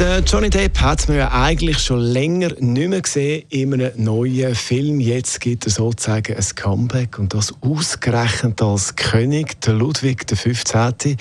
Der Johnny Depp hat man ja eigentlich schon länger nicht mehr gesehen in einem neuen Film. Jetzt gibt er sozusagen ein Comeback und das ausgerechnet als König, der Ludwig XV.,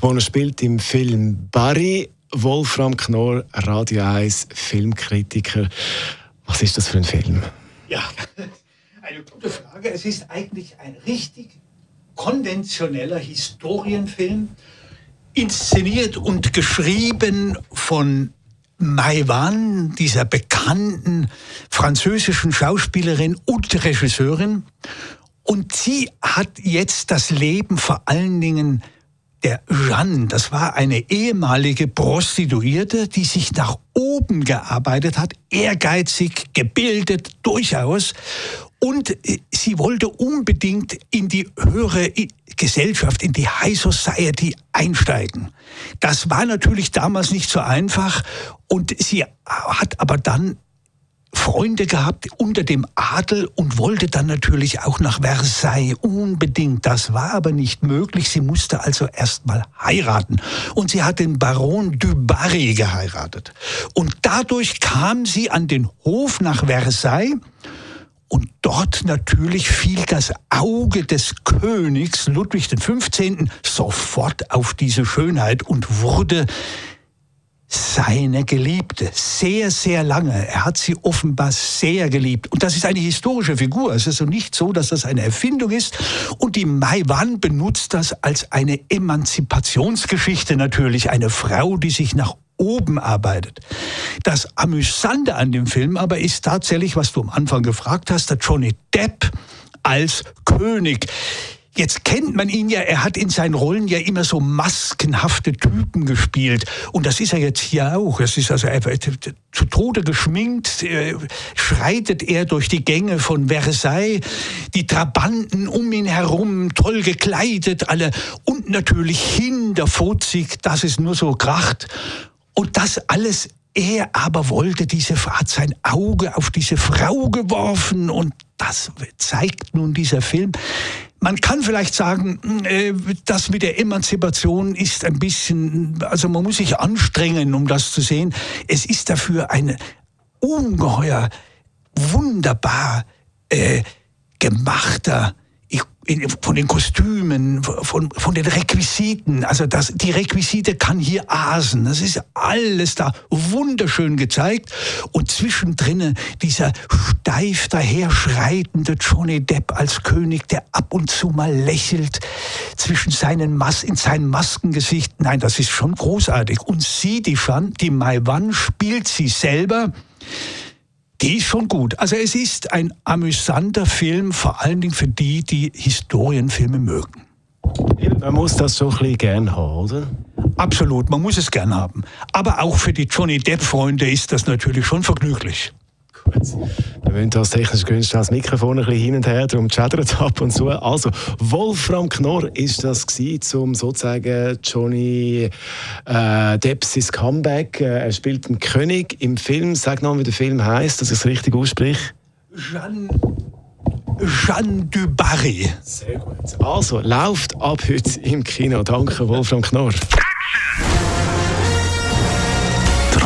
wo er spielt im Film Barry. Wolfram Knorr, Radio 1 Filmkritiker. Was ist das für ein Film? Ja, eine gute Frage. Es ist eigentlich ein richtig konventioneller Historienfilm inszeniert und geschrieben von Mai Wan, dieser bekannten französischen Schauspielerin und Regisseurin. Und sie hat jetzt das Leben vor allen Dingen der Jeanne, das war eine ehemalige Prostituierte, die sich nach oben gearbeitet hat, ehrgeizig, gebildet, durchaus. Und äh, sie wollte unbedingt in die höhere Gesellschaft, in die High Society einsteigen. Das war natürlich damals nicht so einfach und sie hat aber dann Freunde gehabt unter dem Adel und wollte dann natürlich auch nach Versailles unbedingt. Das war aber nicht möglich. Sie musste also erst mal heiraten. Und sie hat den Baron du Barry geheiratet. Und dadurch kam sie an den Hof nach Versailles und dort natürlich fiel das Auge des Königs Ludwig XV. sofort auf diese Schönheit und wurde seine Geliebte. Sehr, sehr lange. Er hat sie offenbar sehr geliebt. Und das ist eine historische Figur. Es ist also nicht so, dass das eine Erfindung ist. Und die Mai Wan benutzt das als eine Emanzipationsgeschichte natürlich. Eine Frau, die sich nach oben arbeitet. Das Amüsante an dem Film aber ist tatsächlich, was du am Anfang gefragt hast, der Johnny Depp als König. Jetzt kennt man ihn ja, er hat in seinen Rollen ja immer so maskenhafte Typen gespielt. Und das ist er jetzt hier auch. Es ist also zu Tode geschminkt, äh, schreitet er durch die Gänge von Versailles, die Trabanten um ihn herum, toll gekleidet, alle. Und natürlich hinterfotzig, dass es nur so kracht. Und das alles er aber wollte diese, hat sein Auge auf diese Frau geworfen und das zeigt nun dieser Film. Man kann vielleicht sagen, äh, das mit der Emanzipation ist ein bisschen, also man muss sich anstrengen, um das zu sehen. Es ist dafür ein ungeheuer, wunderbar äh, gemachter von den Kostümen, von, von den Requisiten. Also das, die Requisite kann hier asen. Das ist alles da wunderschön gezeigt. Und zwischendrin dieser steif daherschreitende Johnny Depp als König, der ab und zu mal lächelt zwischen seinen Mas in seinem Maskengesicht. Nein, das ist schon großartig. Und sie, die, Fan, die Mai Wan, spielt sie selber. Die ist schon gut. Also es ist ein amüsanter Film, vor allen Dingen für die, die Historienfilme mögen. Man muss das so ein bisschen gern haben, oder? Absolut, man muss es gern haben. Aber auch für die Johnny Depp-Freunde ist das natürlich schon vergnüglich. Gut. Wir wollen das technisch günstig das Mikrofon ein bisschen hin und her, darum chattert ab und zu. Also, Wolfram Knorr ist das gewesen, um sozusagen Johnny äh, Depps Comeback. Äh, er spielt einen König im Film. Sag noch, wie der Film heißt, dass ich es richtig ausspreche. Jeanne Jeanne du Barry. Sehr gut. Also, läuft ab heute im Kino. Danke, Wolfram Knorr.